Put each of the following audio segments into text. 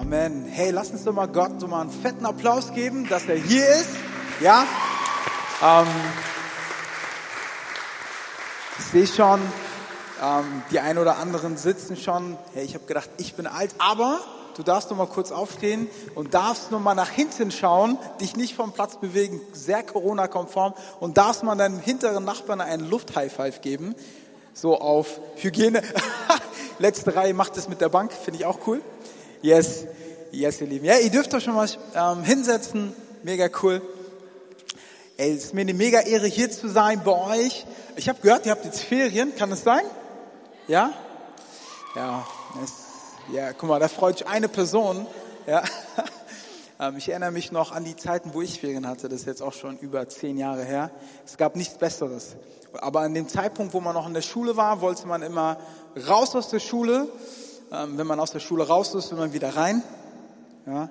Amen. Hey, lass uns doch mal Gott so mal einen fetten Applaus geben, dass er hier ist. Ja? Ähm, ich sehe schon, ähm, die ein oder anderen sitzen schon. Hey, ich habe gedacht, ich bin alt, aber du darfst noch mal kurz aufstehen und darfst noch mal nach hinten schauen, dich nicht vom Platz bewegen, sehr Corona-konform und darfst mal deinem hinteren Nachbarn einen Luft-High-Five geben, so auf Hygiene. Letzte Reihe macht es mit der Bank, finde ich auch cool. Yes, yes, ihr Lieben. Ja, ihr dürft euch schon mal ähm, hinsetzen, mega cool. Ey, es ist mir eine mega Ehre, hier zu sein bei euch. Ich habe gehört, ihr habt jetzt Ferien, kann das sein? Ja? Ja, es, ja, guck mal, da freut sich eine Person. Ja. Ähm, ich erinnere mich noch an die Zeiten, wo ich Ferien hatte. Das ist jetzt auch schon über zehn Jahre her. Es gab nichts Besseres. Aber an dem Zeitpunkt, wo man noch in der Schule war, wollte man immer raus aus der Schule. Ähm, wenn man aus der Schule raus ist, will man wieder rein. Ja?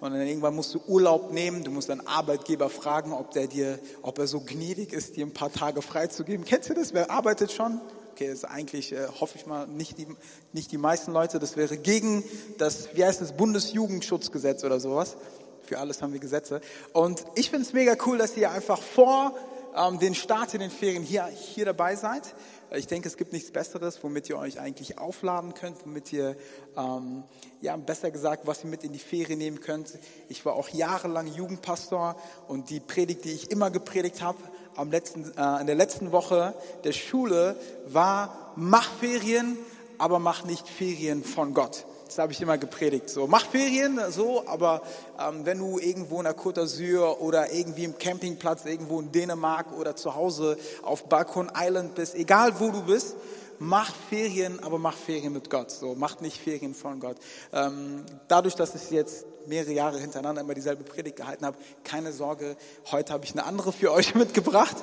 Und dann irgendwann musst du Urlaub nehmen. Du musst deinen Arbeitgeber fragen, ob der dir, ob er so gnädig ist, dir ein paar Tage freizugeben. Kennst du das? Wer arbeitet schon? Okay, das ist eigentlich, äh, hoffe ich mal, nicht die, nicht die meisten Leute. Das wäre gegen das, wie heißt das, Bundesjugendschutzgesetz oder sowas. Für alles haben wir Gesetze. Und ich finde es mega cool, dass ihr einfach vor ähm, den Start in den Ferien hier, hier dabei seid. Ich denke, es gibt nichts Besseres, womit ihr euch eigentlich aufladen könnt, womit ihr, ähm, ja, besser gesagt, was ihr mit in die Ferien nehmen könnt. Ich war auch jahrelang Jugendpastor und die Predigt, die ich immer gepredigt habe, am letzten, äh, in der letzten Woche der Schule war, mach Ferien, aber mach nicht Ferien von Gott. Das habe ich immer gepredigt. So, mach Ferien, so, aber ähm, wenn du irgendwo in der Côte d'Azur oder irgendwie im Campingplatz irgendwo in Dänemark oder zu Hause auf Balkon Island bist, egal wo du bist, mach Ferien, aber mach Ferien mit Gott. So, mach nicht Ferien von Gott. Ähm, dadurch, dass ich jetzt mehrere Jahre hintereinander immer dieselbe Predigt gehalten habe, keine Sorge, heute habe ich eine andere für euch mitgebracht.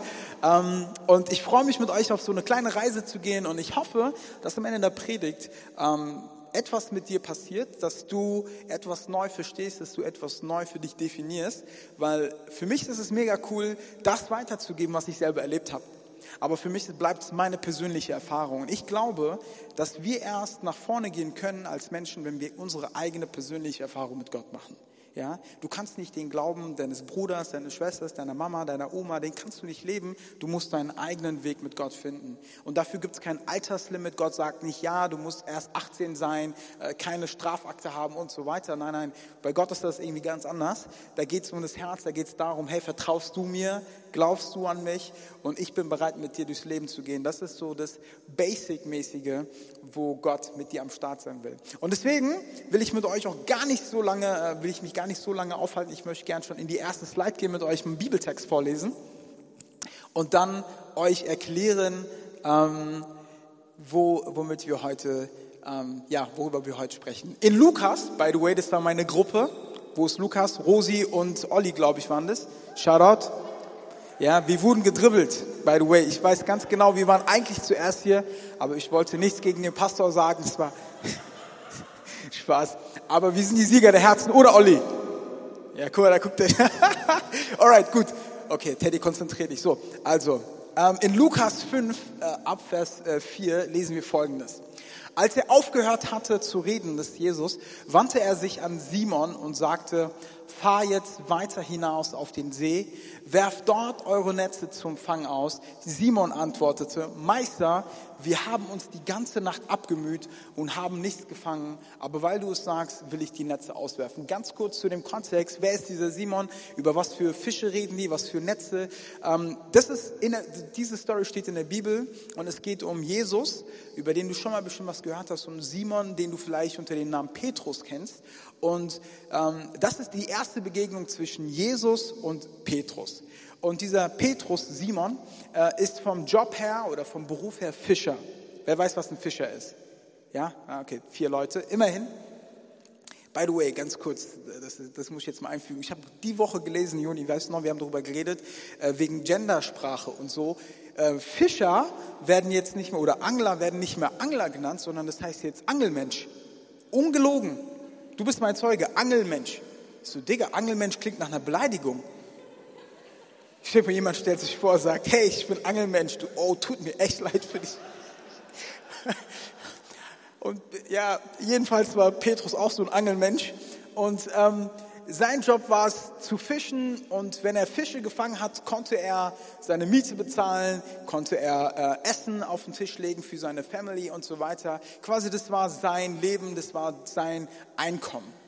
Ähm, und ich freue mich mit euch auf so eine kleine Reise zu gehen und ich hoffe, dass am Ende der Predigt ähm, etwas mit dir passiert, dass du etwas neu verstehst, dass du etwas neu für dich definierst, weil für mich ist es mega cool, das weiterzugeben, was ich selber erlebt habe. Aber für mich bleibt es meine persönliche Erfahrung. Und ich glaube, dass wir erst nach vorne gehen können als Menschen, wenn wir unsere eigene persönliche Erfahrung mit Gott machen. Ja, du kannst nicht den Glauben deines Bruders, deines Schwesters, deiner Mama, deiner Oma, den kannst du nicht leben. Du musst deinen eigenen Weg mit Gott finden. Und dafür gibt es kein Alterslimit. Gott sagt nicht, ja, du musst erst 18 sein, äh, keine Strafakte haben und so weiter. Nein, nein, bei Gott ist das irgendwie ganz anders. Da geht es um das Herz, da geht es darum, hey, vertraust du mir, glaubst du an mich und ich bin bereit, mit dir durchs Leben zu gehen. Das ist so das Basic-mäßige, wo Gott mit dir am Start sein will. Und deswegen will ich mit euch auch gar nicht so lange, äh, will ich mich gar nicht so lange aufhalten. Ich möchte gern schon in die erste Slide gehen, mit euch einen Bibeltext vorlesen und dann euch erklären, ähm, wo, womit wir heute, ähm, ja, worüber wir heute sprechen. In Lukas, by the way, das war meine Gruppe. Wo ist Lukas? Rosi und Olli, glaube ich, waren das. Shoutout. Ja, wir wurden gedribbelt, by the way. Ich weiß ganz genau, wir waren eigentlich zuerst hier, aber ich wollte nichts gegen den Pastor sagen. Es war Spaß. Aber wir sind die Sieger der Herzen, oder Olli? Ja, guck mal, da guckt er. Alright, gut. Okay, Teddy, konzentrier dich. So, also, ähm, in Lukas 5, äh, ab Vers äh, 4 lesen wir Folgendes. Als er aufgehört hatte zu reden, des Jesus, wandte er sich an Simon und sagte, fahr jetzt weiter hinaus auf den See, werft dort eure Netze zum Fang aus. Simon antwortete, Meister, wir haben uns die ganze Nacht abgemüht und haben nichts gefangen, aber weil du es sagst, will ich die Netze auswerfen. Ganz kurz zu dem Kontext, wer ist dieser Simon, über was für Fische reden die, was für Netze. Ähm, das ist der, diese Story steht in der Bibel und es geht um Jesus, über den du schon mal bestimmt was gehört hast, um Simon, den du vielleicht unter dem Namen Petrus kennst. Und ähm, das ist die erste Begegnung zwischen Jesus und Petrus. Und dieser Petrus, Simon, äh, ist vom Job her oder vom Beruf her Fischer. Wer weiß, was ein Fischer ist? Ja, ah, okay, vier Leute, immerhin. By the way, ganz kurz, das, das muss ich jetzt mal einfügen. Ich habe die Woche gelesen, Juni, weißt du noch, wir haben darüber geredet, äh, wegen Gendersprache und so. Äh, Fischer werden jetzt nicht mehr, oder Angler werden nicht mehr Angler genannt, sondern das heißt jetzt Angelmensch. Ungelogen. Du bist mein Zeuge, Angelmensch. So, Digga, Angelmensch klingt nach einer Beleidigung. Ich stelle mir, jemand stellt sich vor, sagt, hey, ich bin Angelmensch, du, oh, tut mir echt leid für dich. Und ja, jedenfalls war Petrus auch so ein Angelmensch und ähm, sein Job war es zu fischen und wenn er Fische gefangen hat, konnte er seine Miete bezahlen, konnte er äh, Essen auf den Tisch legen für seine Family und so weiter. Quasi das war sein Leben, das war sein Einkommen.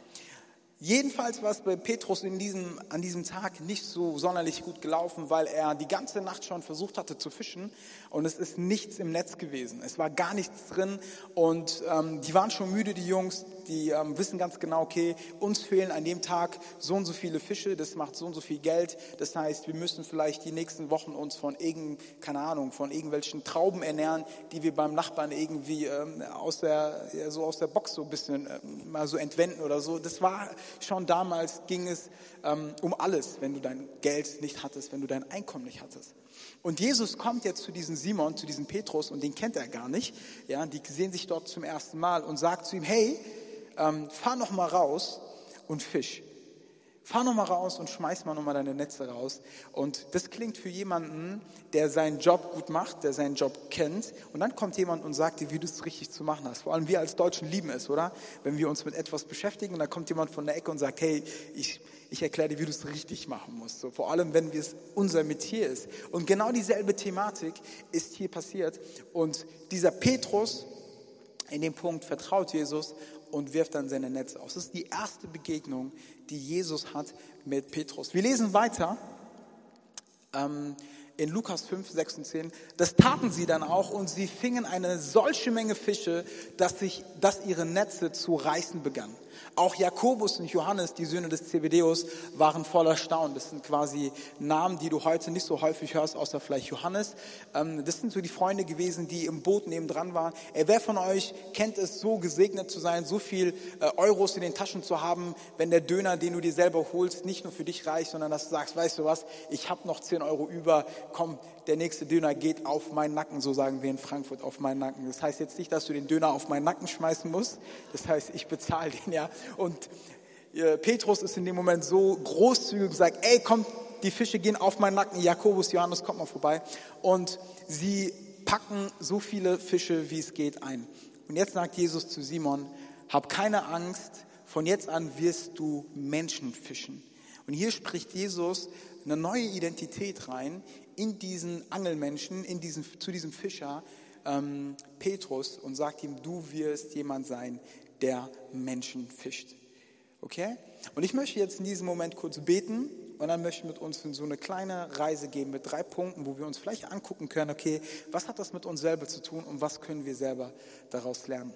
Jedenfalls war es bei Petrus in diesem, an diesem Tag nicht so sonderlich gut gelaufen, weil er die ganze Nacht schon versucht hatte zu fischen und es ist nichts im Netz gewesen. Es war gar nichts drin und ähm, die waren schon müde, die Jungs die ähm, wissen ganz genau, okay, uns fehlen an dem Tag so und so viele Fische, das macht so und so viel Geld. Das heißt, wir müssen vielleicht die nächsten Wochen uns von irgend, keine Ahnung, von irgendwelchen Trauben ernähren, die wir beim Nachbarn irgendwie ähm, aus der, ja, so aus der Box so ein bisschen ähm, mal so entwenden oder so. Das war schon damals, ging es ähm, um alles, wenn du dein Geld nicht hattest, wenn du dein Einkommen nicht hattest. Und Jesus kommt jetzt zu diesem Simon, zu diesem Petrus und den kennt er gar nicht. Ja, die sehen sich dort zum ersten Mal und sagt zu ihm, hey, ähm, fahr noch mal raus und fisch. Fahr noch mal raus und schmeiß mal noch mal deine Netze raus. Und das klingt für jemanden, der seinen Job gut macht, der seinen Job kennt. Und dann kommt jemand und sagt dir, wie du es richtig zu machen hast. Vor allem wir als Deutschen lieben es, oder? Wenn wir uns mit etwas beschäftigen und dann kommt jemand von der Ecke und sagt, hey, ich, ich erkläre dir, wie du es richtig machen musst. So, vor allem, wenn es unser Metier ist. Und genau dieselbe Thematik ist hier passiert. Und dieser Petrus, in dem Punkt vertraut Jesus und wirft dann seine Netze aus. Das ist die erste Begegnung, die Jesus hat mit Petrus. Wir lesen weiter ähm, in Lukas 5, 6 und 10. Das taten sie dann auch und sie fingen eine solche Menge Fische, dass, sich, dass ihre Netze zu reißen begannen. Auch Jakobus und Johannes, die Söhne des Zebedeus, waren voller Staunen. Das sind quasi Namen, die du heute nicht so häufig hörst, außer vielleicht Johannes. Ähm, das sind so die Freunde gewesen, die im Boot nebendran waren. wer von euch kennt es, so gesegnet zu sein, so viel äh, Euros in den Taschen zu haben, wenn der Döner, den du dir selber holst, nicht nur für dich reicht, sondern dass du sagst, weißt du was, ich habe noch 10 Euro über, komm, der nächste Döner geht auf meinen Nacken, so sagen wir in Frankfurt, auf meinen Nacken. Das heißt jetzt nicht, dass du den Döner auf meinen Nacken schmeißen musst. Das heißt, ich bezahle den, ja. Und äh, Petrus ist in dem Moment so großzügig und sagt, ey, komm, die Fische gehen auf meinen Nacken. Jakobus, Johannes, kommt mal vorbei. Und sie packen so viele Fische, wie es geht, ein. Und jetzt sagt Jesus zu Simon, hab keine Angst, von jetzt an wirst du Menschen fischen. Und hier spricht Jesus eine neue Identität rein in diesen Angelmenschen, in diesen, zu diesem Fischer ähm, Petrus und sagt ihm, du wirst jemand sein, der Menschen fischt. Okay? Und ich möchte jetzt in diesem Moment kurz beten und dann möchte ich mit uns in so eine kleine Reise gehen mit drei Punkten, wo wir uns vielleicht angucken können, okay, was hat das mit uns selber zu tun und was können wir selber daraus lernen.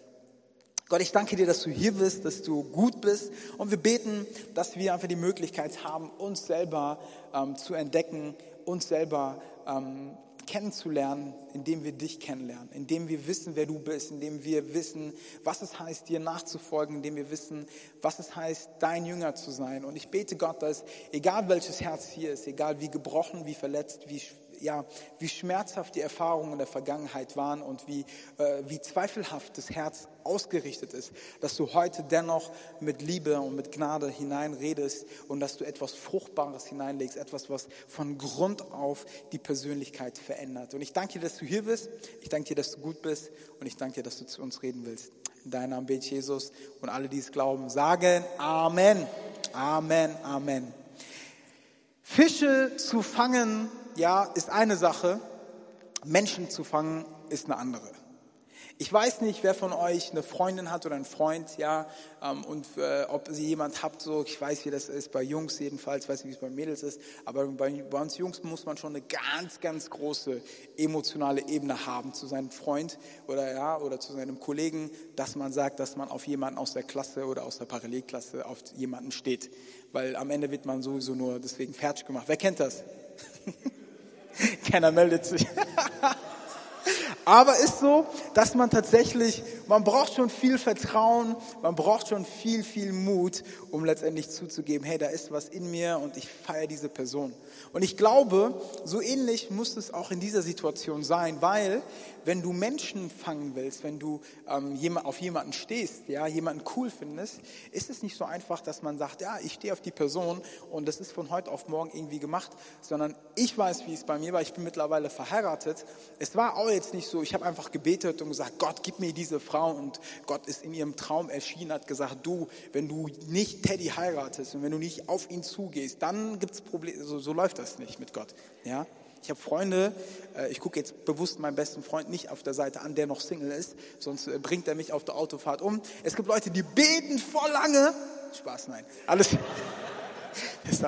Gott, ich danke dir, dass du hier bist, dass du gut bist und wir beten, dass wir einfach die Möglichkeit haben, uns selber ähm, zu entdecken, uns selber ähm, kennenzulernen, indem wir dich kennenlernen, indem wir wissen, wer du bist, indem wir wissen, was es heißt, dir nachzufolgen, indem wir wissen, was es heißt, dein Jünger zu sein. Und ich bete Gott, dass egal welches Herz hier ist, egal wie gebrochen, wie verletzt, wie ja, wie schmerzhaft die Erfahrungen der Vergangenheit waren und wie, äh, wie zweifelhaft das Herz ausgerichtet ist, dass du heute dennoch mit Liebe und mit Gnade hineinredest und dass du etwas Fruchtbares hineinlegst, etwas, was von Grund auf die Persönlichkeit verändert. Und ich danke dir, dass du hier bist, ich danke dir, dass du gut bist und ich danke dir, dass du zu uns reden willst. In deinem Namen bete Jesus und alle, die es glauben, sagen Amen. Amen, Amen. Fische zu fangen ja, ist eine Sache, Menschen zu fangen ist eine andere. Ich weiß nicht, wer von euch eine Freundin hat oder einen Freund, ja, ähm, und äh, ob sie jemand habt, so, ich weiß, wie das ist, bei Jungs jedenfalls, weiß nicht, wie es bei Mädels ist, aber bei, bei uns Jungs muss man schon eine ganz, ganz große emotionale Ebene haben zu seinem Freund oder, ja, oder zu seinem Kollegen, dass man sagt, dass man auf jemanden aus der Klasse oder aus der Parallelklasse auf jemanden steht. Weil am Ende wird man sowieso nur deswegen fertig gemacht. Wer kennt das? Keiner meldet sich. Aber ist so, dass man tatsächlich, man braucht schon viel Vertrauen, man braucht schon viel, viel Mut, um letztendlich zuzugeben, hey, da ist was in mir und ich feiere diese Person. Und ich glaube, so ähnlich muss es auch in dieser Situation sein, weil wenn du Menschen fangen willst, wenn du ähm, auf jemanden stehst, ja, jemanden cool findest, ist es nicht so einfach, dass man sagt, ja, ich stehe auf die Person und das ist von heute auf morgen irgendwie gemacht, sondern ich weiß, wie es bei mir war. Ich bin mittlerweile verheiratet. Es war auch jetzt nicht so ich habe einfach gebetet und gesagt, Gott, gib mir diese Frau. Und Gott ist in ihrem Traum erschienen, hat gesagt, du, wenn du nicht Teddy heiratest und wenn du nicht auf ihn zugehst, dann gibt es Probleme. So, so läuft das nicht mit Gott. Ja? Ich habe Freunde, äh, ich gucke jetzt bewusst meinen besten Freund nicht auf der Seite an, der noch Single ist, sonst äh, bringt er mich auf der Autofahrt um. Es gibt Leute, die beten voll lange. Spaß, nein. Alles. Ist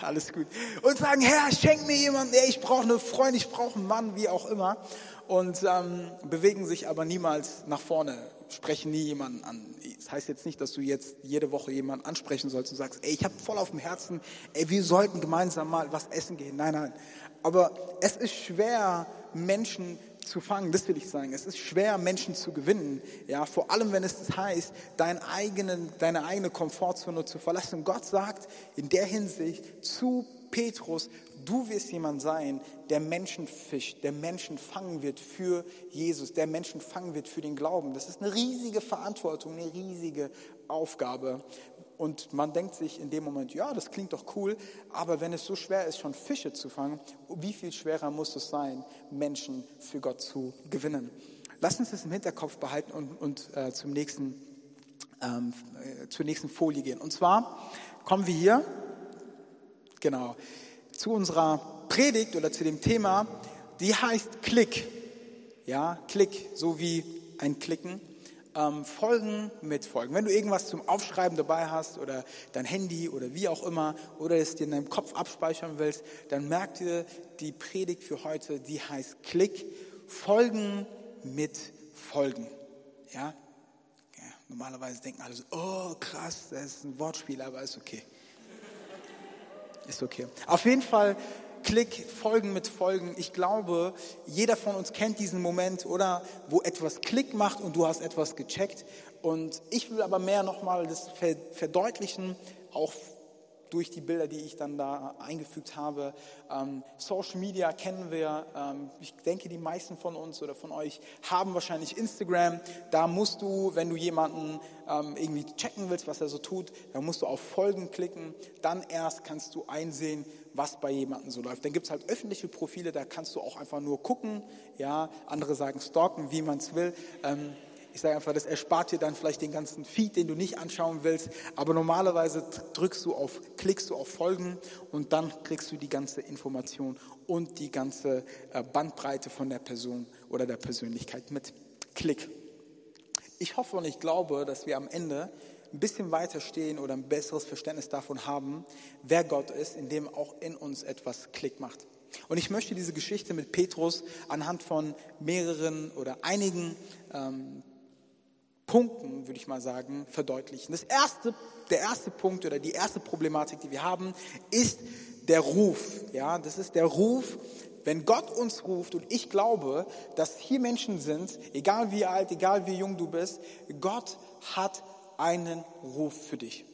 alles gut. Und sagen, Herr, schenk mir jemanden, ich brauche eine Freundin, ich brauche einen Mann, wie auch immer. Und ähm, bewegen sich aber niemals nach vorne, sprechen nie jemanden an. Das heißt jetzt nicht, dass du jetzt jede Woche jemanden ansprechen sollst und sagst, ey, ich habe voll auf dem Herzen, ey, wir sollten gemeinsam mal was essen gehen. Nein, nein. Aber es ist schwer, Menschen zu fangen, das will ich sagen. Es ist schwer, Menschen zu gewinnen. Ja, vor allem, wenn es heißt, dein eigenen, deine eigene Komfortzone zu verlassen. Gott sagt in der Hinsicht zu Petrus, du wirst jemand sein, der Menschen fischt, der Menschen fangen wird für Jesus, der Menschen fangen wird für den Glauben. Das ist eine riesige Verantwortung, eine riesige Aufgabe. Und man denkt sich in dem Moment, ja, das klingt doch cool, aber wenn es so schwer ist, schon Fische zu fangen, wie viel schwerer muss es sein, Menschen für Gott zu gewinnen? Lass uns das im Hinterkopf behalten und, und äh, zum nächsten, ähm, äh, zur nächsten Folie gehen. Und zwar kommen wir hier, genau, zu unserer Predigt oder zu dem Thema, die heißt Klick. Ja, Klick, so wie ein Klicken ähm, Folgen mit Folgen. Wenn du irgendwas zum Aufschreiben dabei hast oder dein Handy oder wie auch immer oder es dir in deinem Kopf abspeichern willst, dann merk dir die Predigt für heute, die heißt Klick, Folgen mit Folgen. Ja? ja normalerweise denken alle so, oh krass, das ist ein Wortspiel, aber ist okay. Ist okay. Auf jeden Fall Klick, Folgen mit Folgen. Ich glaube, jeder von uns kennt diesen Moment, oder? Wo etwas Klick macht und du hast etwas gecheckt. Und ich will aber mehr nochmal das verdeutlichen, auch durch die Bilder, die ich dann da eingefügt habe. Ähm, Social Media kennen wir. Ähm, ich denke, die meisten von uns oder von euch haben wahrscheinlich Instagram. Da musst du, wenn du jemanden ähm, irgendwie checken willst, was er so tut, dann musst du auf Folgen klicken. Dann erst kannst du einsehen, was bei jemandem so läuft. Dann gibt es halt öffentliche Profile, da kannst du auch einfach nur gucken. Ja, andere sagen stalken, wie man es will. Ähm, ich sage einfach, das erspart dir dann vielleicht den ganzen Feed, den du nicht anschauen willst. Aber normalerweise drückst du auf, klickst du auf Folgen und dann kriegst du die ganze Information und die ganze äh, Bandbreite von der Person oder der Persönlichkeit mit. Klick. Ich hoffe und ich glaube, dass wir am Ende ein bisschen weiter stehen oder ein besseres Verständnis davon haben, wer Gott ist, indem auch in uns etwas Klick macht. Und ich möchte diese Geschichte mit Petrus anhand von mehreren oder einigen ähm, Punkten, würde ich mal sagen, verdeutlichen. Das erste, der erste Punkt oder die erste Problematik, die wir haben, ist der Ruf. Ja, das ist der Ruf, wenn Gott uns ruft und ich glaube, dass hier Menschen sind, egal wie alt, egal wie jung du bist, Gott hat einen Ruf für dich.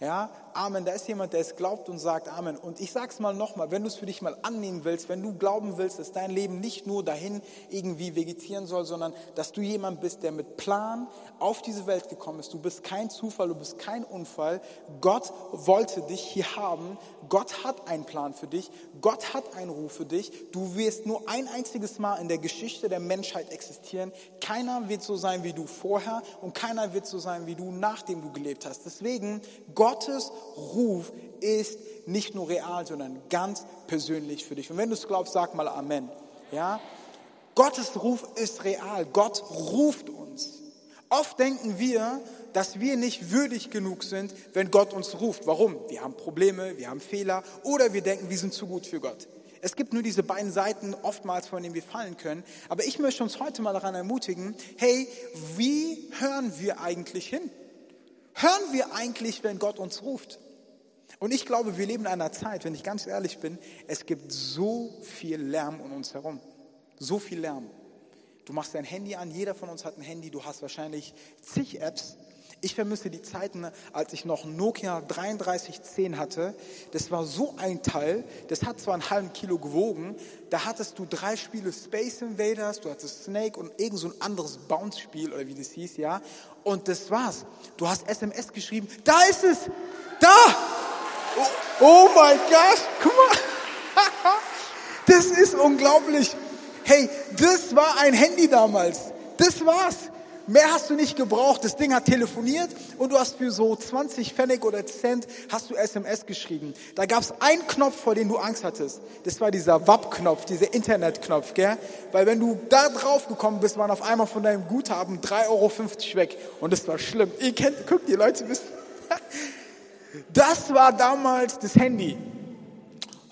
Ja, Amen. Da ist jemand, der es glaubt und sagt Amen. Und ich sag's mal nochmal, wenn du es für dich mal annehmen willst, wenn du glauben willst, dass dein Leben nicht nur dahin irgendwie vegetieren soll, sondern dass du jemand bist, der mit Plan auf diese Welt gekommen ist. Du bist kein Zufall, du bist kein Unfall. Gott wollte dich hier haben. Gott hat einen Plan für dich. Gott hat einen Ruf für dich. Du wirst nur ein einziges Mal in der Geschichte der Menschheit existieren. Keiner wird so sein wie du vorher und keiner wird so sein wie du, nachdem du gelebt hast. Deswegen, Gottes Ruf ist nicht nur real, sondern ganz persönlich für dich. Und wenn du es glaubst, sag mal Amen. Ja? Gottes Ruf ist real. Gott ruft uns. Oft denken wir, dass wir nicht würdig genug sind, wenn Gott uns ruft. Warum? Wir haben Probleme, wir haben Fehler oder wir denken, wir sind zu gut für Gott. Es gibt nur diese beiden Seiten oftmals, von denen wir fallen können. Aber ich möchte uns heute mal daran ermutigen, hey, wie hören wir eigentlich hin? Hören wir eigentlich, wenn Gott uns ruft? Und ich glaube, wir leben in einer Zeit, wenn ich ganz ehrlich bin, es gibt so viel Lärm um uns herum. So viel Lärm. Du machst dein Handy an, jeder von uns hat ein Handy, du hast wahrscheinlich zig Apps. Ich vermisse die Zeiten, als ich noch Nokia 3310 hatte. Das war so ein Teil, das hat zwar einen halben Kilo gewogen, da hattest du drei Spiele Space Invaders, du hattest Snake und irgend so ein anderes Bounce-Spiel oder wie das hieß, ja. Und das war's. Du hast SMS geschrieben, da ist es, da! Oh, oh mein Gott, guck mal. Das ist unglaublich. Hey, das war ein Handy damals. Das war's. Mehr hast du nicht gebraucht. Das Ding hat telefoniert und du hast für so 20 Pfennig oder Cent hast du SMS geschrieben. Da gab es einen Knopf, vor dem du Angst hattest. Das war dieser WAP-Knopf, dieser Internet-Knopf, gell? Weil wenn du da drauf gekommen bist, waren auf einmal von deinem Guthaben 3,50 Euro weg. Und das war schlimm. Ihr kennt, guckt, die Leute wissen. Das war damals das Handy.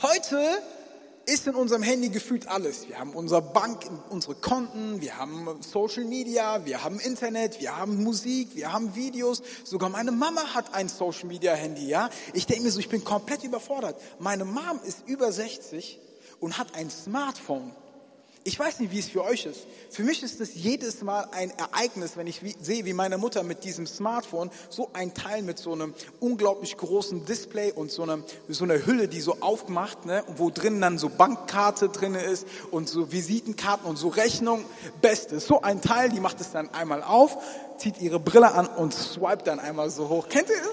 Heute ist in unserem Handy gefühlt alles. Wir haben unsere Bank, unsere Konten, wir haben Social Media, wir haben Internet, wir haben Musik, wir haben Videos. Sogar meine Mama hat ein Social Media Handy, ja. Ich denke mir so, ich bin komplett überfordert. Meine Mom ist über 60 und hat ein Smartphone. Ich weiß nicht, wie es für euch ist. Für mich ist es jedes Mal ein Ereignis, wenn ich wie, sehe, wie meine Mutter mit diesem Smartphone so ein Teil mit so einem unglaublich großen Display und so, eine, so einer Hülle, die so aufmacht, ne, wo drin dann so Bankkarte drin ist und so Visitenkarten und so Rechnung. Bestes. So ein Teil, die macht es dann einmal auf, zieht ihre Brille an und swipet dann einmal so hoch. Kennt ihr das?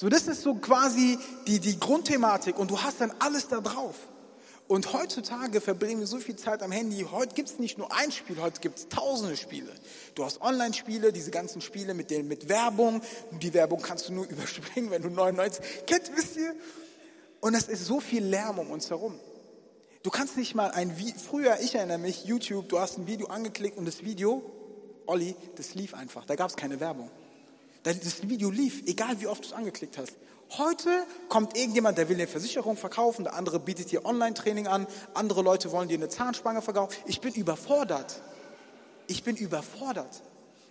So, das ist so quasi die, die Grundthematik und du hast dann alles da drauf. Und heutzutage verbringen wir so viel Zeit am Handy. Heute gibt es nicht nur ein Spiel, heute gibt es tausende Spiele. Du hast Online-Spiele, diese ganzen Spiele mit, den, mit Werbung. Die Werbung kannst du nur überspringen, wenn du 99 kennt, wisst ihr? Und es ist so viel Lärm um uns herum. Du kannst nicht mal ein Video, früher, ich erinnere mich, YouTube, du hast ein Video angeklickt und das Video, Olli, das lief einfach. Da gab es keine Werbung. Das Video lief, egal wie oft du es angeklickt hast. Heute kommt irgendjemand, der will eine Versicherung verkaufen, der andere bietet dir Online-Training an, andere Leute wollen dir eine Zahnspange verkaufen. Ich bin überfordert. Ich bin überfordert.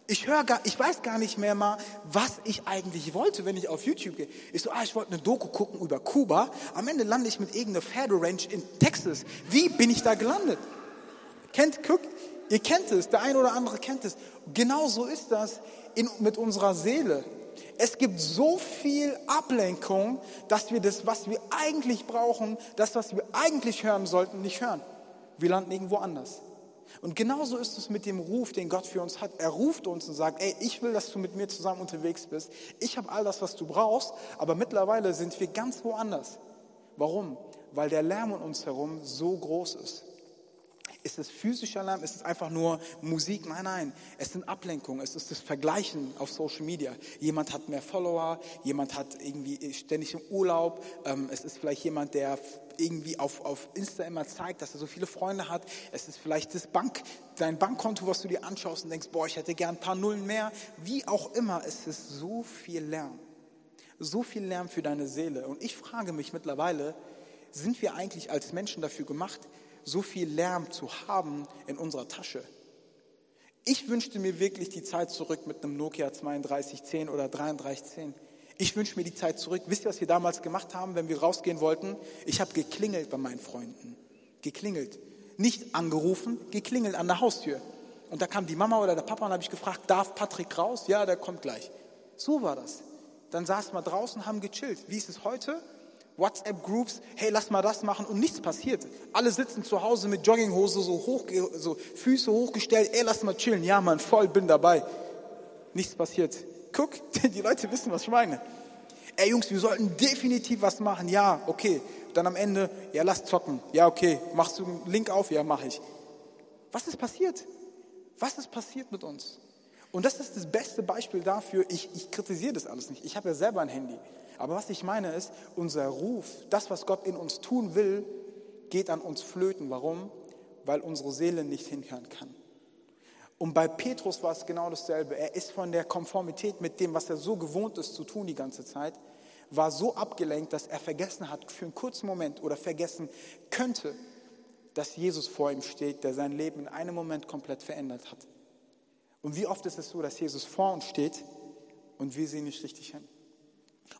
Ich höre gar, ich weiß gar nicht mehr mal, was ich eigentlich wollte, wenn ich auf YouTube gehe. Ich so, ah, ich wollte eine Doku gucken über Kuba. Am Ende lande ich mit irgendeiner Pferderanch in Texas. Wie bin ich da gelandet? Kennt, guck, ihr kennt es, der eine oder andere kennt es. Genau so ist das in, mit unserer Seele. Es gibt so viel Ablenkung, dass wir das, was wir eigentlich brauchen, das, was wir eigentlich hören sollten, nicht hören. Wir landen irgendwo anders. Und genauso ist es mit dem Ruf, den Gott für uns hat. Er ruft uns und sagt, ey, ich will, dass du mit mir zusammen unterwegs bist. Ich habe all das, was du brauchst, aber mittlerweile sind wir ganz woanders. Warum? Weil der Lärm um uns herum so groß ist. Ist es physischer Lärm? Ist es einfach nur Musik? Nein, nein. Es sind Ablenkungen. Es ist das Vergleichen auf Social Media. Jemand hat mehr Follower, jemand hat irgendwie ständig im Urlaub. Ähm, es ist vielleicht jemand, der irgendwie auf, auf Insta immer zeigt, dass er so viele Freunde hat. Es ist vielleicht das Bank, dein Bankkonto, was du dir anschaust und denkst, boah, ich hätte gern ein paar Nullen mehr. Wie auch immer, es ist so viel Lärm. So viel Lärm für deine Seele. Und ich frage mich mittlerweile, sind wir eigentlich als Menschen dafür gemacht, so viel Lärm zu haben in unserer Tasche. Ich wünschte mir wirklich die Zeit zurück mit einem Nokia 3210 oder 3310. Ich wünsche mir die Zeit zurück. Wisst ihr, was wir damals gemacht haben, wenn wir rausgehen wollten? Ich habe geklingelt bei meinen Freunden. Geklingelt. Nicht angerufen, geklingelt an der Haustür. Und da kam die Mama oder der Papa und habe ich gefragt, darf Patrick raus? Ja, der kommt gleich. So war das. Dann saßen wir draußen, haben gechillt. Wie ist es heute? WhatsApp-Groups, hey, lass mal das machen und nichts passiert. Alle sitzen zu Hause mit Jogginghose so hoch, so Füße hochgestellt, ey, lass mal chillen. Ja, man, voll, bin dabei. Nichts passiert. Guck, die Leute wissen, was ich meine. Ey, Jungs, wir sollten definitiv was machen. Ja, okay. Dann am Ende, ja, lass zocken. Ja, okay. Machst du einen Link auf? Ja, mach ich. Was ist passiert? Was ist passiert mit uns? Und das ist das beste Beispiel dafür. Ich, ich kritisiere das alles nicht. Ich habe ja selber ein Handy. Aber was ich meine ist, unser Ruf, das, was Gott in uns tun will, geht an uns flöten. Warum? Weil unsere Seele nicht hinhören kann. Und bei Petrus war es genau dasselbe. Er ist von der Konformität mit dem, was er so gewohnt ist zu tun die ganze Zeit, war so abgelenkt, dass er vergessen hat für einen kurzen Moment oder vergessen könnte, dass Jesus vor ihm steht, der sein Leben in einem Moment komplett verändert hat. Und wie oft ist es so, dass Jesus vor uns steht und wir sehen nicht richtig hin?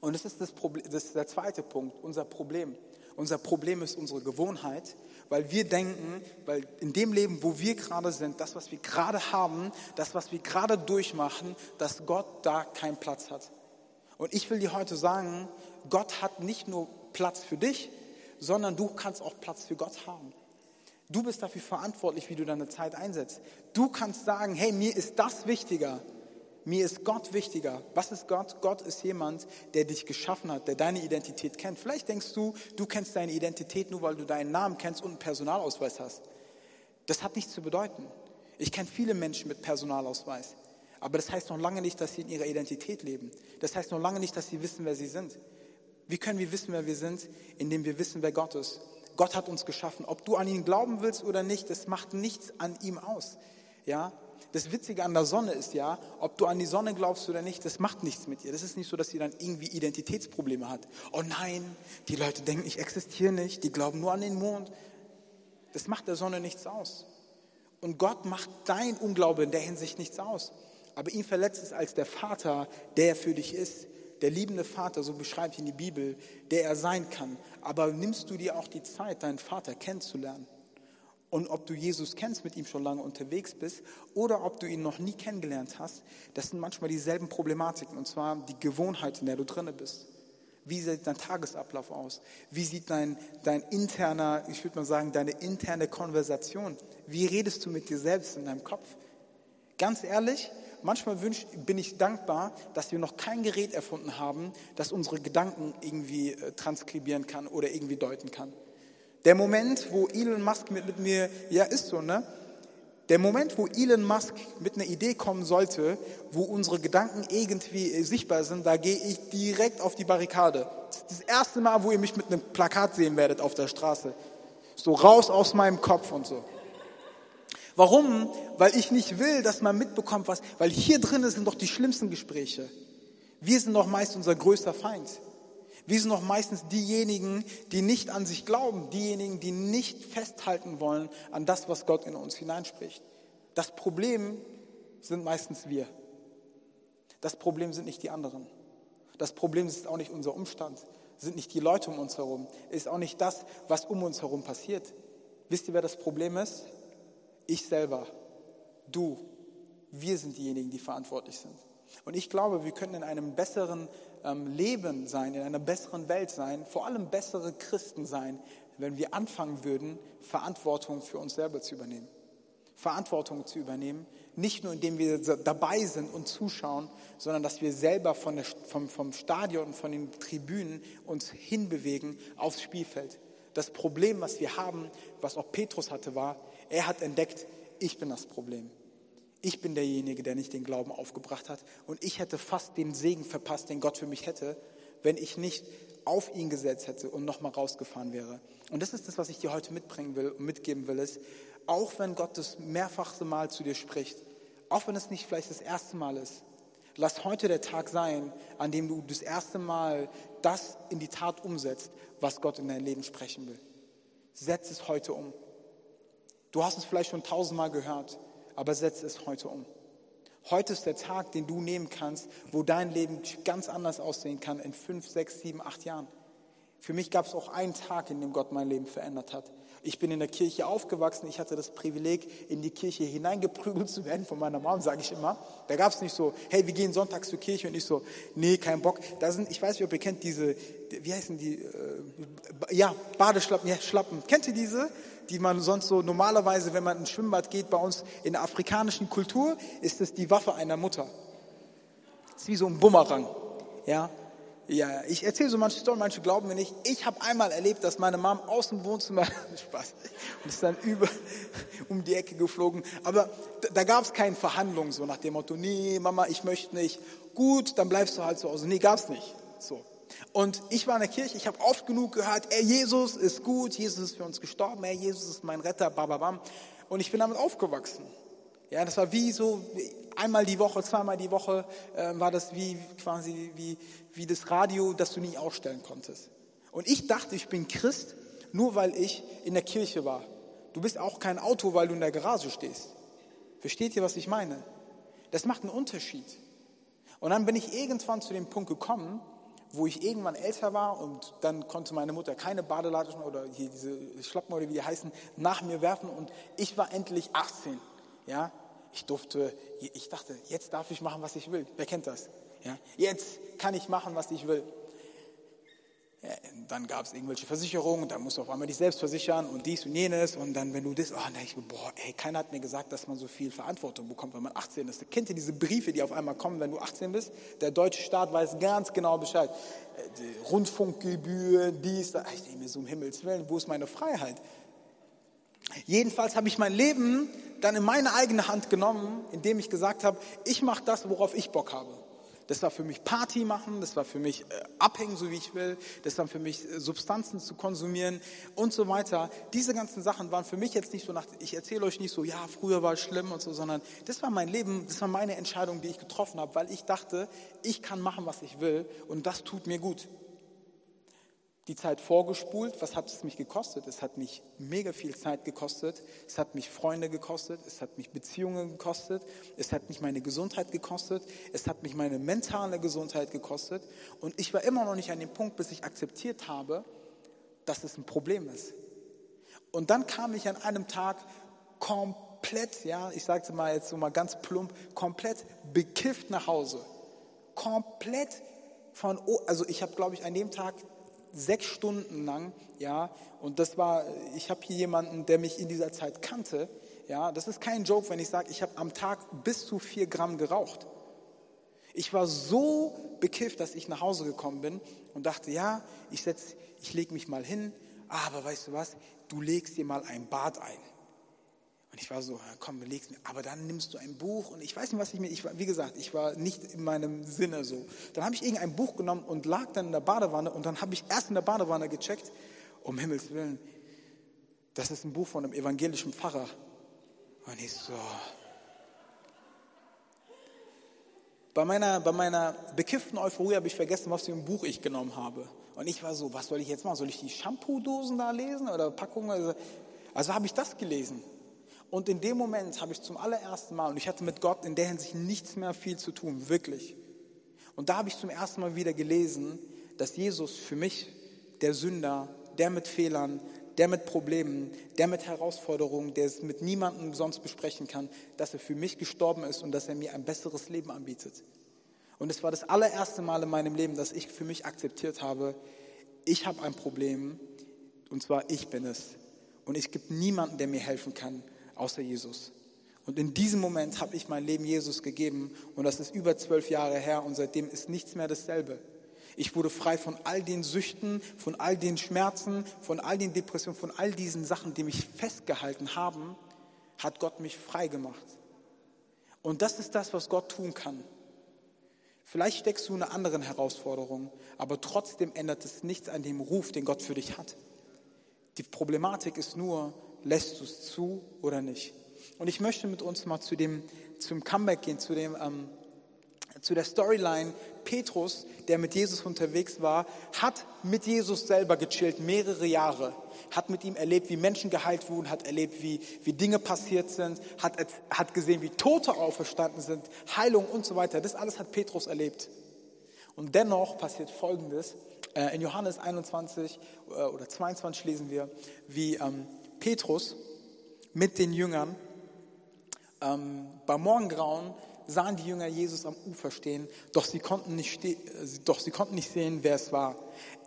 Und das ist, das, Problem, das ist der zweite Punkt, unser Problem. Unser Problem ist unsere Gewohnheit, weil wir denken, weil in dem Leben, wo wir gerade sind, das, was wir gerade haben, das, was wir gerade durchmachen, dass Gott da keinen Platz hat. Und ich will dir heute sagen, Gott hat nicht nur Platz für dich, sondern du kannst auch Platz für Gott haben. Du bist dafür verantwortlich, wie du deine Zeit einsetzt. Du kannst sagen, hey, mir ist das wichtiger Mir ist Gott wichtiger. Was ist Gott? Gott ist jemand, der dich geschaffen hat, der deine Identität kennt. Vielleicht denkst du, du kennst deine Identität nur, weil du deinen Namen kennst und einen Personalausweis hast. Das hat nichts zu bedeuten. Ich kenne viele Menschen mit Personalausweis. Aber das heißt noch lange nicht, dass sie in ihrer Identität leben. Das heißt noch lange nicht, dass sie wissen, wer sie sind. Wie können wir wissen, wer wir sind? Indem wir wissen, wer Gott ist. Gott hat uns geschaffen. Ob du an ihn glauben willst oder nicht, das macht nichts an ihm aus. Ja? Das Witzige an der Sonne ist ja, ob du an die Sonne glaubst oder nicht, das macht nichts mit ihr. Das ist nicht so, dass sie dann irgendwie Identitätsprobleme hat. Oh nein, die Leute denken, ich existiere nicht, die glauben nur an den Mond. Das macht der Sonne nichts aus. Und Gott macht dein Unglaube in der Hinsicht nichts aus. Aber ihn verletzt es als der Vater, der für dich ist der liebende Vater, so beschreibt ihn die Bibel, der er sein kann. Aber nimmst du dir auch die Zeit, deinen Vater kennenzulernen? Und ob du Jesus kennst, mit ihm schon lange unterwegs bist, oder ob du ihn noch nie kennengelernt hast, das sind manchmal dieselben Problematiken. Und zwar die Gewohnheit, in der du drinne bist. Wie sieht dein Tagesablauf aus? Wie sieht dein, dein interner, ich würde mal sagen, deine interne Konversation? Wie redest du mit dir selbst in deinem Kopf? Ganz ehrlich, manchmal wünsch, bin ich dankbar, dass wir noch kein Gerät erfunden haben, das unsere Gedanken irgendwie äh, transkribieren kann oder irgendwie deuten kann. Der Moment, wo Elon Musk mit, mit mir, ja ist so, ne? Der Moment, wo Elon Musk mit einer Idee kommen sollte, wo unsere Gedanken irgendwie äh, sichtbar sind, da gehe ich direkt auf die Barrikade. Das, das erste Mal, wo ihr mich mit einem Plakat sehen werdet auf der Straße. So raus aus meinem Kopf und so. Warum? Weil ich nicht will, dass man mitbekommt, was, weil hier drinnen sind doch die schlimmsten Gespräche. Wir sind doch meist unser größter Feind. Wir sind doch meistens diejenigen, die nicht an sich glauben, diejenigen, die nicht festhalten wollen an das, was Gott in uns hineinspricht. Das Problem sind meistens wir. Das Problem sind nicht die anderen. Das Problem ist auch nicht unser Umstand, sind nicht die Leute um uns herum, ist auch nicht das, was um uns herum passiert. Wisst ihr, wer das Problem ist? ich selber, du, wir sind diejenigen, die verantwortlich sind. Und ich glaube, wir können in einem besseren Leben sein, in einer besseren Welt sein, vor allem bessere Christen sein, wenn wir anfangen würden, Verantwortung für uns selber zu übernehmen. Verantwortung zu übernehmen, nicht nur indem wir dabei sind und zuschauen, sondern dass wir selber von der, vom, vom Stadion, von den Tribünen uns hinbewegen aufs Spielfeld. Das Problem, was wir haben, was auch Petrus hatte, war, er hat entdeckt, ich bin das Problem. Ich bin derjenige, der nicht den Glauben aufgebracht hat. Und ich hätte fast den Segen verpasst, den Gott für mich hätte, wenn ich nicht auf ihn gesetzt hätte und nochmal rausgefahren wäre. Und das ist das, was ich dir heute mitbringen will und mitgeben will, ist, auch wenn Gott das mehrfachste Mal zu dir spricht, auch wenn es nicht vielleicht das erste Mal ist, lass heute der Tag sein, an dem du das erste Mal das in die Tat umsetzt, was Gott in dein Leben sprechen will. Setz es heute um. Du hast es vielleicht schon tausendmal gehört, aber setze es heute um. Heute ist der Tag, den du nehmen kannst, wo dein Leben ganz anders aussehen kann in fünf, sechs, sieben, acht Jahren. Für mich gab es auch einen Tag, in dem Gott mein Leben verändert hat. Ich bin in der Kirche aufgewachsen. Ich hatte das Privileg, in die Kirche hineingeprügelt zu werden von meiner Mom, sage ich immer. Da gab es nicht so, hey, wir gehen sonntags zur Kirche und ich so, nee, kein Bock. Da sind, ich weiß nicht, ob ihr kennt diese, wie heißen die, äh, ja, Badeschlappen, ja, Schlappen. Kennt ihr diese? Die man sonst so normalerweise, wenn man ins Schwimmbad geht, bei uns in der afrikanischen Kultur, ist es die Waffe einer Mutter. Das ist wie so ein Bumerang. Ja, ja, ich erzähle so manche Storys, manche glauben mir nicht. Ich habe einmal erlebt, dass meine Mom aus dem Wohnzimmer, Spaß, und ist dann über, um die Ecke geflogen. Aber da, da gab es keine Verhandlungen, so nach dem Motto, nee, Mama, ich möchte nicht. Gut, dann bleibst du halt zu Hause. Nee, gab es nicht. So. Und ich war in der Kirche, ich habe oft genug gehört, ey, Jesus ist gut, Jesus ist für uns gestorben, ey, Jesus ist mein Retter, bababam. Und ich bin damit aufgewachsen. Ja, das war wie so, einmal die Woche, zweimal die Woche äh, war das wie quasi wie, wie das Radio, das du nie ausstellen konntest. Und ich dachte, ich bin Christ, nur weil ich in der Kirche war. Du bist auch kein Auto, weil du in der Garage stehst. Versteht ihr, was ich meine? Das macht einen Unterschied. Und dann bin ich irgendwann zu dem Punkt gekommen, wo ich irgendwann älter war und dann konnte meine Mutter keine Badelatschen oder hier diese Schlappen oder wie die heißen, nach mir werfen und ich war endlich 18. Ja, ich durfte, ich dachte, jetzt darf ich machen, was ich will. Wer kennt das? Ja, jetzt kann ich machen, was ich will. Dann gab es irgendwelche Versicherungen, dann musst du auf einmal dich selbst versichern und dies und jenes und dann, wenn du das, oh, ich, boah, ey, keiner hat mir gesagt, dass man so viel Verantwortung bekommt, wenn man 18 ist. Kennt ihr diese Briefe, die auf einmal kommen, wenn du 18 bist? Der deutsche Staat weiß ganz genau Bescheid. Äh, Rundfunkgebühr, dies, da. Ich denke mir so, um Himmels Willen, wo ist meine Freiheit? Jedenfalls habe ich mein Leben dann in meine eigene Hand genommen, indem ich gesagt habe, ich mache das, worauf ich Bock habe. Das war für mich Party machen, das war für mich äh, abhängen, so wie ich will, das war für mich äh, Substanzen zu konsumieren und so weiter. Diese ganzen Sachen waren für mich jetzt nicht so nach, ich erzähle euch nicht so, ja, früher war es schlimm und so, sondern das war mein Leben, das war meine Entscheidung, die ich getroffen habe, weil ich dachte, ich kann machen, was ich will und das tut mir gut die Zeit vorgespult. Was hat es mich gekostet? Es hat mich mega viel Zeit gekostet. Es hat mich Freunde gekostet. Es hat mich Beziehungen gekostet. Es hat mich meine Gesundheit gekostet. Es hat mich meine mentale Gesundheit gekostet. Und ich war immer noch nicht an dem Punkt, bis ich akzeptiert habe, dass es ein Problem ist. Und dann kam ich an einem Tag komplett, ja, ich sage es mal jetzt so mal ganz plump, komplett bekifft nach Hause. Komplett von, also ich habe, glaube ich, an dem Tag sechs Stunden lang, ja, und das war, ich habe hier jemanden, der mich in dieser Zeit kannte, ja, das ist kein Joke, wenn ich sage, ich habe am Tag bis zu vier Gramm geraucht. Ich war so bekifft, dass ich nach Hause gekommen bin und dachte, ja, ich setz, ich lege mich mal hin, aber weißt du was, du legst dir mal ein Bad ein. Und ich war so, komm, leg's mir. Aber dann nimmst du ein Buch und ich weiß nicht, was ich mir, ich war, wie gesagt, ich war nicht in meinem Sinne so. Dann habe ich irgendein Buch genommen und lag dann in der Badewanne und dann habe ich erst in der Badewanne gecheckt, um Himmels Willen, das ist ein Buch von einem evangelischen Pfarrer. Und ich so, bei meiner, bei meiner bekifften Euphorie habe ich vergessen, was für ein Buch ich genommen habe. Und ich war so, was soll ich jetzt machen? Soll ich die Shampoo-Dosen da lesen oder Packungen? Also, also habe ich das gelesen. Und in dem Moment habe ich zum allerersten Mal, und ich hatte mit Gott in der Hinsicht nichts mehr viel zu tun, wirklich. Und da habe ich zum ersten Mal wieder gelesen, dass Jesus für mich, der Sünder, der mit Fehlern, der mit Problemen, der mit Herausforderungen, der es mit niemandem sonst besprechen kann, dass er für mich gestorben ist und dass er mir ein besseres Leben anbietet. Und es war das allererste Mal in meinem Leben, dass ich für mich akzeptiert habe, ich habe ein Problem und zwar ich bin es. Und es gibt niemanden, der mir helfen kann außer Jesus. Und in diesem Moment habe ich mein Leben Jesus gegeben und das ist über zwölf Jahre her und seitdem ist nichts mehr dasselbe. Ich wurde frei von all den Süchten, von all den Schmerzen, von all den Depressionen, von all diesen Sachen, die mich festgehalten haben, hat Gott mich frei gemacht. Und das ist das, was Gott tun kann. Vielleicht steckst du in einer anderen Herausforderung, aber trotzdem ändert es nichts an dem Ruf, den Gott für dich hat. Die Problematik ist nur, lässt du es zu oder nicht? Und ich möchte mit uns mal zu dem, zum Comeback gehen, zu, dem, ähm, zu der Storyline. Petrus, der mit Jesus unterwegs war, hat mit Jesus selber gechillt, mehrere Jahre. Hat mit ihm erlebt, wie Menschen geheilt wurden, hat erlebt, wie, wie Dinge passiert sind, hat, hat gesehen, wie Tote auferstanden sind, Heilung und so weiter. Das alles hat Petrus erlebt. Und dennoch passiert Folgendes. Äh, in Johannes 21 äh, oder 22 lesen wir, wie ähm, Petrus mit den Jüngern. Ähm, beim Morgengrauen sahen die Jünger Jesus am Ufer stehen, doch sie, konnten nicht äh, doch sie konnten nicht sehen, wer es war.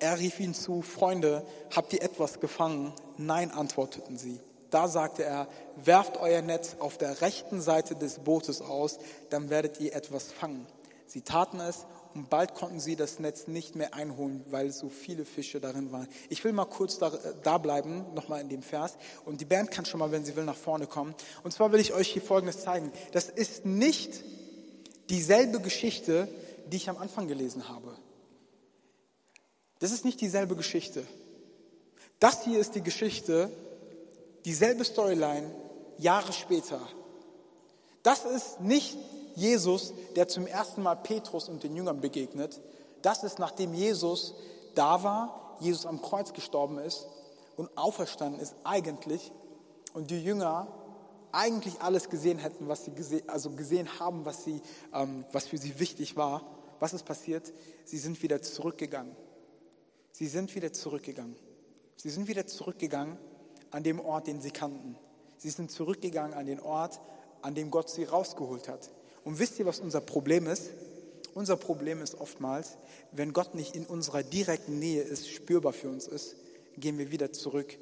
Er rief ihnen zu, Freunde, habt ihr etwas gefangen? Nein, antworteten sie. Da sagte er, werft euer Netz auf der rechten Seite des Bootes aus, dann werdet ihr etwas fangen. Sie taten es und bald konnten sie das Netz nicht mehr einholen, weil so viele Fische darin waren. Ich will mal kurz da, da bleiben, nochmal in dem Vers. Und die Band kann schon mal, wenn sie will, nach vorne kommen. Und zwar will ich euch hier Folgendes zeigen. Das ist nicht dieselbe Geschichte, die ich am Anfang gelesen habe. Das ist nicht dieselbe Geschichte. Das hier ist die Geschichte, dieselbe Storyline, Jahre später. Das ist nicht Jesus, der zum ersten Mal Petrus und den Jüngern begegnet. Das ist, nachdem Jesus da war, Jesus am Kreuz gestorben ist und auferstanden ist eigentlich und die Jünger eigentlich alles gesehen hätten, was sie gesehen, also gesehen haben, was, sie, ähm, was für sie wichtig war. Was ist passiert? Sie sind wieder zurückgegangen. Sie sind wieder zurückgegangen. Sie sind wieder zurückgegangen an dem Ort, den sie kannten. Sie sind zurückgegangen an den Ort, an dem Gott sie rausgeholt hat. Und wisst ihr, was unser Problem ist? Unser Problem ist oftmals, wenn Gott nicht in unserer direkten Nähe ist, spürbar für uns ist, gehen wir wieder zurück,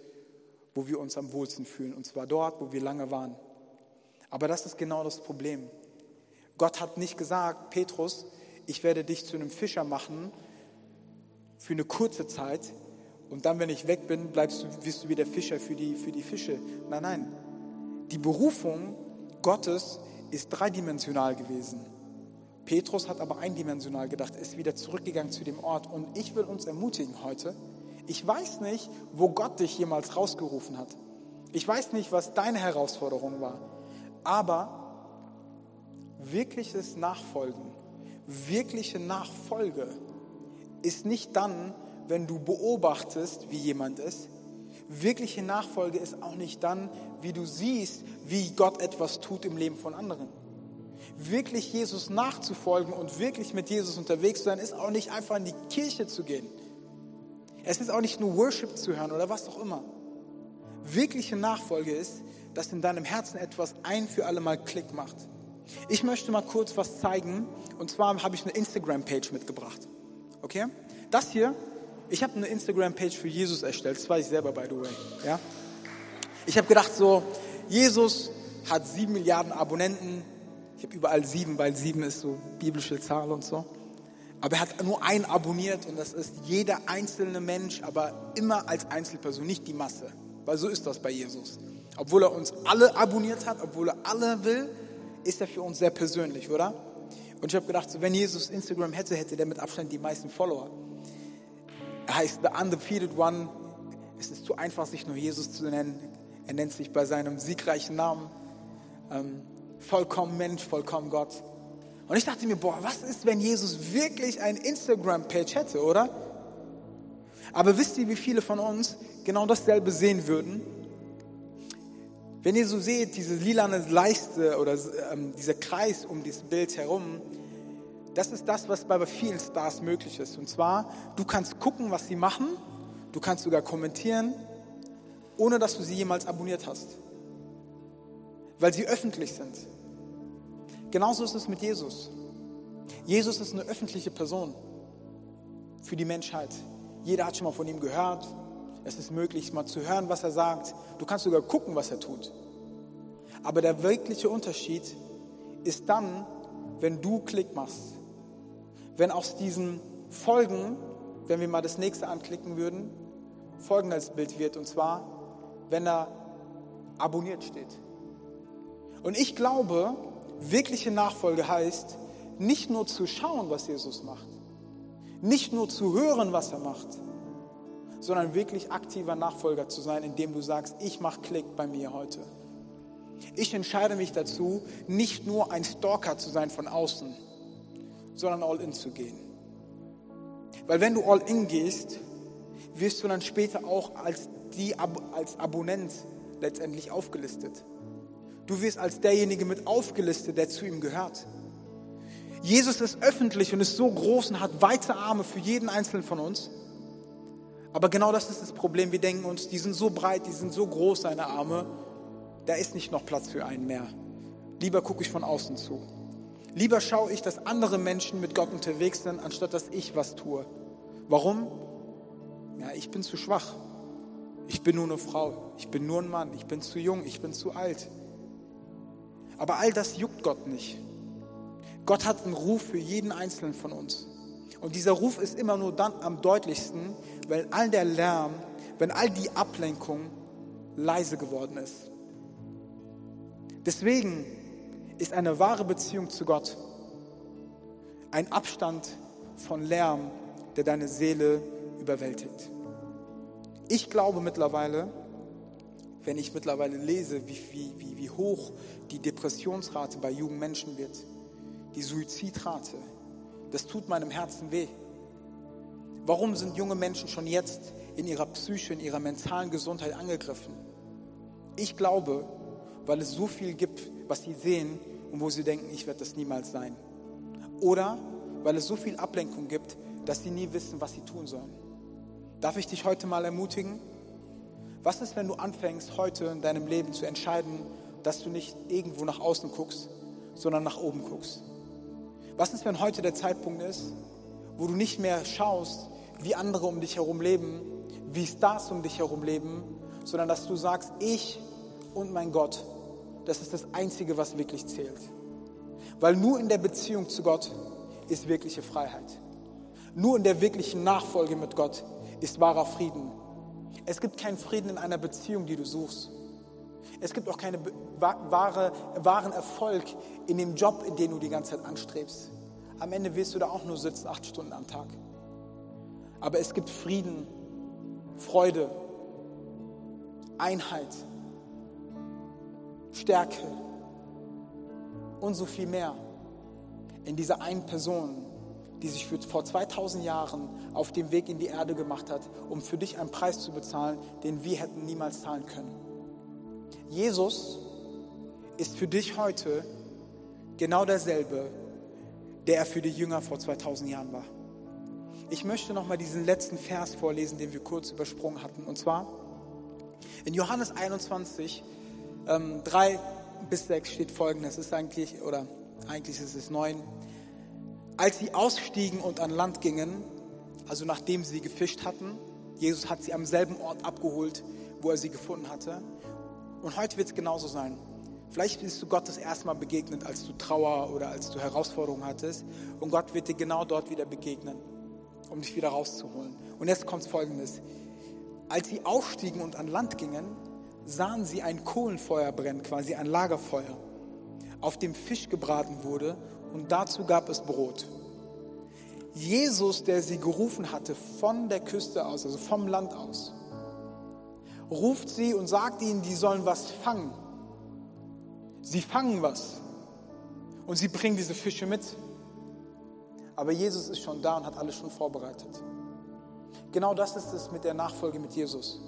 wo wir uns am wohlsten fühlen. Und zwar dort, wo wir lange waren. Aber das ist genau das Problem. Gott hat nicht gesagt, Petrus, ich werde dich zu einem Fischer machen für eine kurze Zeit und dann, wenn ich weg bin, bleibst du, wirst du wieder Fischer für die, für die Fische. Nein, nein. Die Berufung Gottes ist dreidimensional gewesen. Petrus hat aber eindimensional gedacht, ist wieder zurückgegangen zu dem Ort. Und ich will uns ermutigen heute, ich weiß nicht, wo Gott dich jemals rausgerufen hat. Ich weiß nicht, was deine Herausforderung war. Aber wirkliches Nachfolgen, wirkliche Nachfolge ist nicht dann, wenn du beobachtest, wie jemand ist. Wirkliche Nachfolge ist auch nicht dann, wie du siehst, wie Gott etwas tut im Leben von anderen wirklich Jesus nachzufolgen und wirklich mit Jesus unterwegs zu sein, ist auch nicht einfach in die Kirche zu gehen. Es ist auch nicht nur Worship zu hören oder was auch immer. Wirkliche Nachfolge ist, dass in deinem Herzen etwas ein für alle Mal Klick macht. Ich möchte mal kurz was zeigen und zwar habe ich eine Instagram-Page mitgebracht. Okay? Das hier, ich habe eine Instagram-Page für Jesus erstellt, das war ich selber, by the way. Ja? Ich habe gedacht so, Jesus hat sieben Milliarden Abonnenten, ich habe überall sieben, weil sieben ist so biblische Zahl und so. Aber er hat nur einen abonniert und das ist jeder einzelne Mensch, aber immer als Einzelperson, nicht die Masse. Weil so ist das bei Jesus. Obwohl er uns alle abonniert hat, obwohl er alle will, ist er für uns sehr persönlich, oder? Und ich habe gedacht, so, wenn Jesus Instagram hätte, hätte der mit Abstand die meisten Follower. Er heißt The Undefeated One. Es ist zu einfach, sich nur Jesus zu nennen. Er nennt sich bei seinem siegreichen Namen. Ähm, vollkommen Mensch, vollkommen Gott. Und ich dachte mir, boah, was ist, wenn Jesus wirklich ein Instagram-Page hätte, oder? Aber wisst ihr, wie viele von uns genau dasselbe sehen würden? Wenn ihr so seht, diese lilane Leiste oder ähm, dieser Kreis um dieses Bild herum, das ist das, was bei vielen Stars möglich ist. Und zwar, du kannst gucken, was sie machen, du kannst sogar kommentieren, ohne dass du sie jemals abonniert hast weil sie öffentlich sind. Genauso ist es mit Jesus. Jesus ist eine öffentliche Person für die Menschheit. Jeder hat schon mal von ihm gehört. Es ist möglich, mal zu hören, was er sagt. Du kannst sogar gucken, was er tut. Aber der wirkliche Unterschied ist dann, wenn du Klick machst. Wenn aus diesen Folgen, wenn wir mal das nächste anklicken würden, folgendes Bild wird. Und zwar, wenn da abonniert steht. Und ich glaube, wirkliche Nachfolge heißt, nicht nur zu schauen, was Jesus macht, nicht nur zu hören, was er macht, sondern wirklich aktiver Nachfolger zu sein, indem du sagst, ich mache Klick bei mir heute. Ich entscheide mich dazu, nicht nur ein Stalker zu sein von außen, sondern all in zu gehen. Weil wenn du all in gehst, wirst du dann später auch als, die, als Abonnent letztendlich aufgelistet. Du wirst als derjenige mit aufgelistet, der zu ihm gehört. Jesus ist öffentlich und ist so groß und hat weite Arme für jeden Einzelnen von uns. Aber genau das ist das Problem. Wir denken uns, die sind so breit, die sind so groß, seine Arme, da ist nicht noch Platz für einen mehr. Lieber gucke ich von außen zu. Lieber schaue ich, dass andere Menschen mit Gott unterwegs sind, anstatt dass ich was tue. Warum? Ja, ich bin zu schwach. Ich bin nur eine Frau. Ich bin nur ein Mann. Ich bin zu jung. Ich bin zu alt. Aber all das juckt Gott nicht. Gott hat einen Ruf für jeden Einzelnen von uns. Und dieser Ruf ist immer nur dann am deutlichsten, wenn all der Lärm, wenn all die Ablenkung leise geworden ist. Deswegen ist eine wahre Beziehung zu Gott ein Abstand von Lärm, der deine Seele überwältigt. Ich glaube mittlerweile, wenn ich mittlerweile lese, wie, wie, wie hoch die Depressionsrate bei jungen Menschen wird, die Suizidrate, das tut meinem Herzen weh. Warum sind junge Menschen schon jetzt in ihrer Psyche, in ihrer mentalen Gesundheit angegriffen? Ich glaube, weil es so viel gibt, was sie sehen und wo sie denken, ich werde das niemals sein. Oder weil es so viel Ablenkung gibt, dass sie nie wissen, was sie tun sollen. Darf ich dich heute mal ermutigen? Was ist, wenn du anfängst, heute in deinem Leben zu entscheiden, dass du nicht irgendwo nach außen guckst, sondern nach oben guckst? Was ist, wenn heute der Zeitpunkt ist, wo du nicht mehr schaust, wie andere um dich herum leben, wie Stars um dich herum leben, sondern dass du sagst, ich und mein Gott, das ist das Einzige, was wirklich zählt. Weil nur in der Beziehung zu Gott ist wirkliche Freiheit. Nur in der wirklichen Nachfolge mit Gott ist wahrer Frieden. Es gibt keinen Frieden in einer Beziehung, die du suchst. Es gibt auch keinen wahre, wahren Erfolg in dem Job, in den du die ganze Zeit anstrebst. Am Ende wirst du da auch nur sitzen, acht Stunden am Tag. Aber es gibt Frieden, Freude, Einheit, Stärke und so viel mehr in dieser einen Person, die sich für, vor 2000 Jahren auf dem Weg in die Erde gemacht hat, um für dich einen Preis zu bezahlen, den wir hätten niemals zahlen können. Jesus ist für dich heute genau derselbe, der er für die Jünger vor 2000 Jahren war. Ich möchte nochmal diesen letzten Vers vorlesen, den wir kurz übersprungen hatten. Und zwar in Johannes 21, ähm, 3 bis 6 steht folgendes. ist eigentlich, oder eigentlich ist es 9. Als sie ausstiegen und an Land gingen, also nachdem sie gefischt hatten, Jesus hat sie am selben Ort abgeholt, wo er sie gefunden hatte. Und heute wird es genauso sein. Vielleicht bist du Gott das erste Mal begegnet, als du Trauer oder als du Herausforderungen hattest. Und Gott wird dir genau dort wieder begegnen um dich wieder rauszuholen. Und jetzt kommt folgendes. Als sie aufstiegen und an Land gingen, sahen sie ein Kohlenfeuer brennen, quasi ein Lagerfeuer, auf dem Fisch gebraten wurde und dazu gab es Brot. Jesus, der sie gerufen hatte von der Küste aus, also vom Land aus, ruft sie und sagt ihnen, die sollen was fangen. Sie fangen was und sie bringen diese Fische mit. Aber Jesus ist schon da und hat alles schon vorbereitet. Genau das ist es mit der Nachfolge mit Jesus.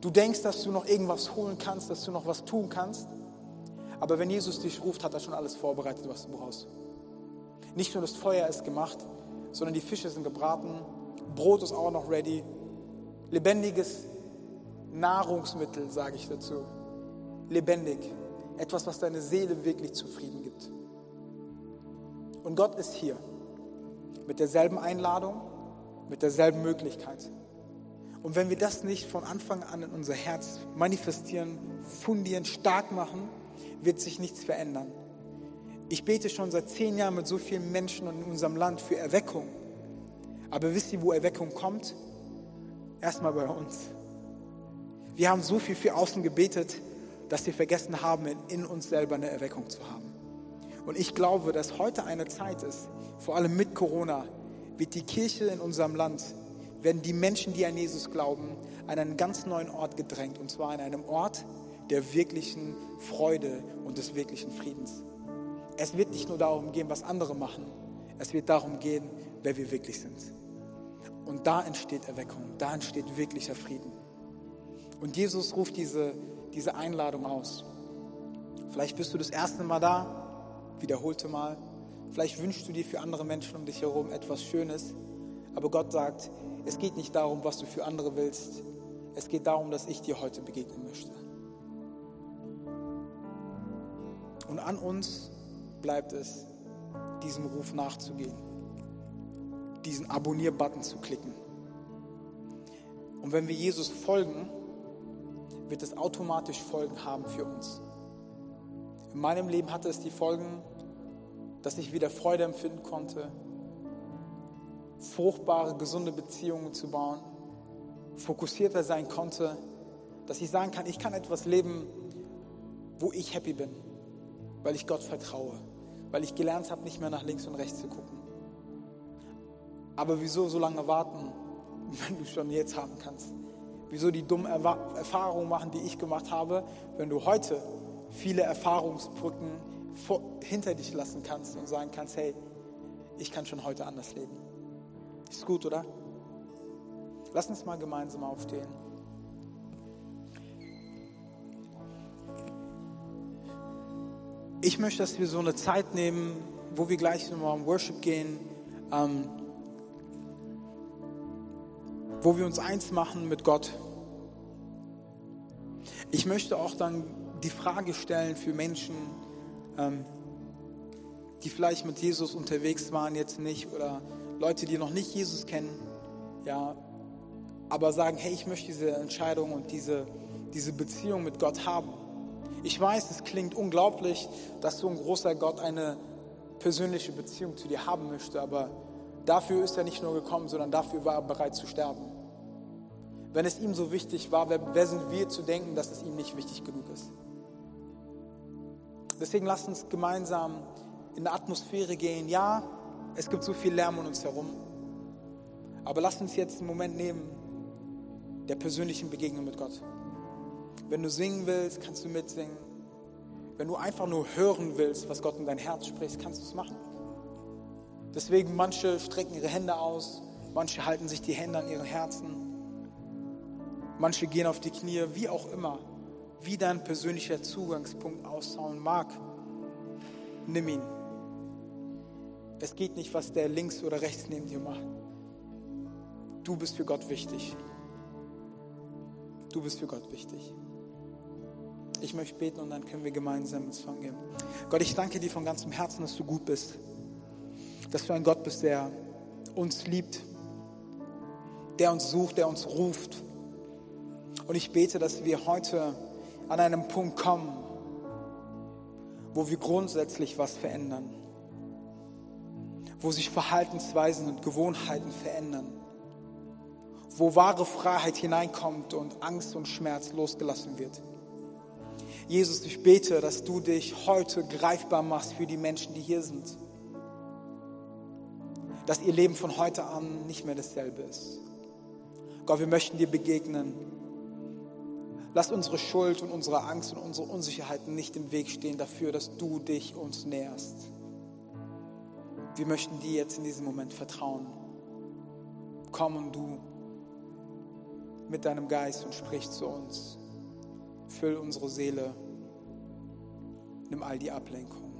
Du denkst, dass du noch irgendwas holen kannst, dass du noch was tun kannst. Aber wenn Jesus dich ruft, hat er schon alles vorbereitet, was du brauchst. Nicht nur das Feuer ist gemacht, sondern die Fische sind gebraten, Brot ist auch noch ready, lebendiges Nahrungsmittel, sage ich dazu. Lebendig. Etwas, was deine Seele wirklich zufrieden gibt. Und Gott ist hier mit derselben Einladung, mit derselben Möglichkeit. Und wenn wir das nicht von Anfang an in unser Herz manifestieren, fundieren, stark machen, wird sich nichts verändern. Ich bete schon seit zehn Jahren mit so vielen Menschen in unserem Land für Erweckung. Aber wisst ihr, wo Erweckung kommt? Erstmal bei uns. Wir haben so viel für außen gebetet, dass wir vergessen haben, in uns selber eine Erweckung zu haben. Und ich glaube, dass heute eine Zeit ist, vor allem mit Corona, wird die Kirche in unserem Land, werden die Menschen, die an Jesus glauben, an einen ganz neuen Ort gedrängt. Und zwar an einem Ort der wirklichen Freude und des wirklichen Friedens. Es wird nicht nur darum gehen, was andere machen. Es wird darum gehen, wer wir wirklich sind. Und da entsteht Erweckung, da entsteht wirklicher Frieden. Und Jesus ruft diese, diese Einladung aus. Vielleicht bist du das erste Mal da, wiederholte Mal. Vielleicht wünschst du dir für andere Menschen um dich herum etwas Schönes, aber Gott sagt, es geht nicht darum, was du für andere willst. Es geht darum, dass ich dir heute begegnen möchte. Und an uns bleibt es, diesem Ruf nachzugehen, diesen Abonnier-Button zu klicken. Und wenn wir Jesus folgen, wird es automatisch Folgen haben für uns. In meinem Leben hatte es die Folgen, dass ich wieder Freude empfinden konnte, fruchtbare, gesunde Beziehungen zu bauen, fokussierter sein konnte, dass ich sagen kann, ich kann etwas leben, wo ich happy bin, weil ich Gott vertraue, weil ich gelernt habe, nicht mehr nach links und rechts zu gucken. Aber wieso so lange warten, wenn du schon jetzt haben kannst? Wieso die dummen Erfahrungen machen, die ich gemacht habe, wenn du heute viele Erfahrungsbrücken vor, hinter dich lassen kannst und sagen kannst, hey, ich kann schon heute anders leben. Ist gut, oder? Lass uns mal gemeinsam aufstehen. Ich möchte, dass wir so eine Zeit nehmen, wo wir gleich nochmal um Worship gehen, ähm, wo wir uns eins machen mit Gott. Ich möchte auch dann die Frage stellen für Menschen, ähm, die vielleicht mit Jesus unterwegs waren, jetzt nicht, oder Leute, die noch nicht Jesus kennen, ja, aber sagen, hey, ich möchte diese Entscheidung und diese, diese Beziehung mit Gott haben. Ich weiß, es klingt unglaublich, dass so ein großer Gott eine persönliche Beziehung zu dir haben möchte, aber dafür ist er nicht nur gekommen, sondern dafür war er bereit zu sterben. Wenn es ihm so wichtig war, wer, wer sind wir zu denken, dass es ihm nicht wichtig genug ist? Deswegen lasst uns gemeinsam in eine Atmosphäre gehen. Ja, es gibt so viel Lärm um uns herum. Aber lasst uns jetzt einen Moment nehmen der persönlichen Begegnung mit Gott. Wenn du singen willst, kannst du mitsingen. Wenn du einfach nur hören willst, was Gott in dein Herz spricht, kannst du es machen. Deswegen manche strecken ihre Hände aus, manche halten sich die Hände an ihren Herzen, manche gehen auf die Knie, wie auch immer, wie dein persönlicher Zugangspunkt ausschauen mag. Nimm ihn. Es geht nicht, was der links oder rechts neben dir macht. Du bist für Gott wichtig. Du bist für Gott wichtig. Ich möchte beten und dann können wir gemeinsam ins Fang gehen. Gott, ich danke dir von ganzem Herzen, dass du gut bist. Dass du ein Gott bist, der uns liebt, der uns sucht, der uns ruft. Und ich bete, dass wir heute an einem Punkt kommen, wo wir grundsätzlich was verändern wo sich Verhaltensweisen und Gewohnheiten verändern, wo wahre Freiheit hineinkommt und Angst und Schmerz losgelassen wird. Jesus, ich bete, dass du dich heute greifbar machst für die Menschen, die hier sind. Dass ihr Leben von heute an nicht mehr dasselbe ist. Gott, wir möchten dir begegnen. Lass unsere Schuld und unsere Angst und unsere Unsicherheiten nicht im Weg stehen dafür, dass du dich uns näherst. Wir möchten dir jetzt in diesem Moment vertrauen. Komm und du mit deinem Geist und sprich zu uns. Füll unsere Seele. Nimm all die Ablenkung.